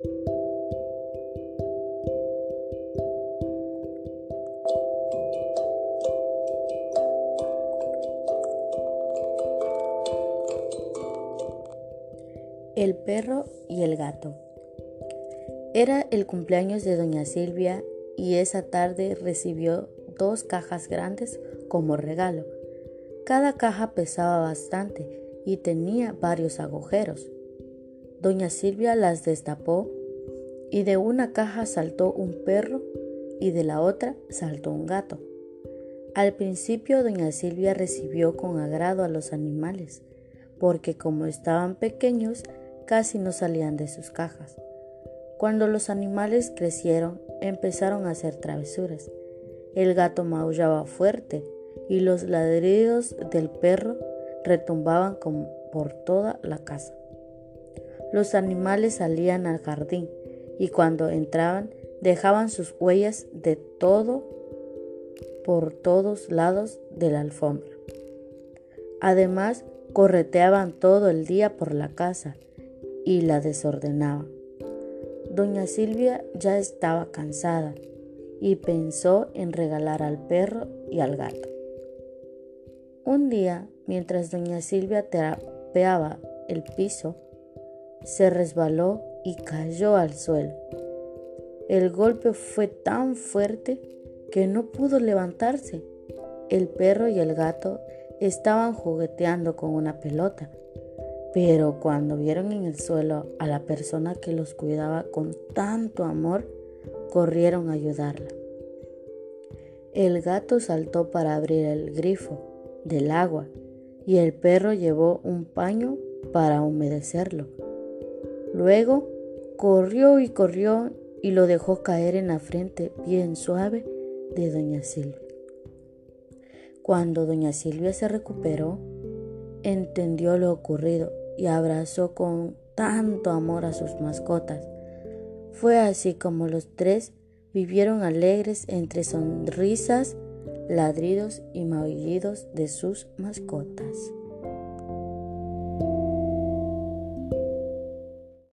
El perro y el gato. Era el cumpleaños de doña Silvia y esa tarde recibió dos cajas grandes como regalo. Cada caja pesaba bastante y tenía varios agujeros. Doña Silvia las destapó y de una caja saltó un perro y de la otra saltó un gato. Al principio doña Silvia recibió con agrado a los animales, porque como estaban pequeños casi no salían de sus cajas. Cuando los animales crecieron, empezaron a hacer travesuras. El gato maullaba fuerte y los ladridos del perro retumbaban por toda la casa. Los animales salían al jardín y cuando entraban dejaban sus huellas de todo por todos lados de la alfombra. Además, correteaban todo el día por la casa y la desordenaba. Doña Silvia ya estaba cansada y pensó en regalar al perro y al gato. Un día, mientras doña Silvia trapeaba el piso, se resbaló y cayó al suelo. El golpe fue tan fuerte que no pudo levantarse. El perro y el gato estaban jugueteando con una pelota pero cuando vieron en el suelo a la persona que los cuidaba con tanto amor, corrieron a ayudarla. El gato saltó para abrir el grifo del agua y el perro llevó un paño para humedecerlo. Luego corrió y corrió y lo dejó caer en la frente bien suave de doña Silvia. Cuando doña Silvia se recuperó, entendió lo ocurrido y abrazó con tanto amor a sus mascotas. Fue así como los tres vivieron alegres entre sonrisas, ladridos y maullidos de sus mascotas.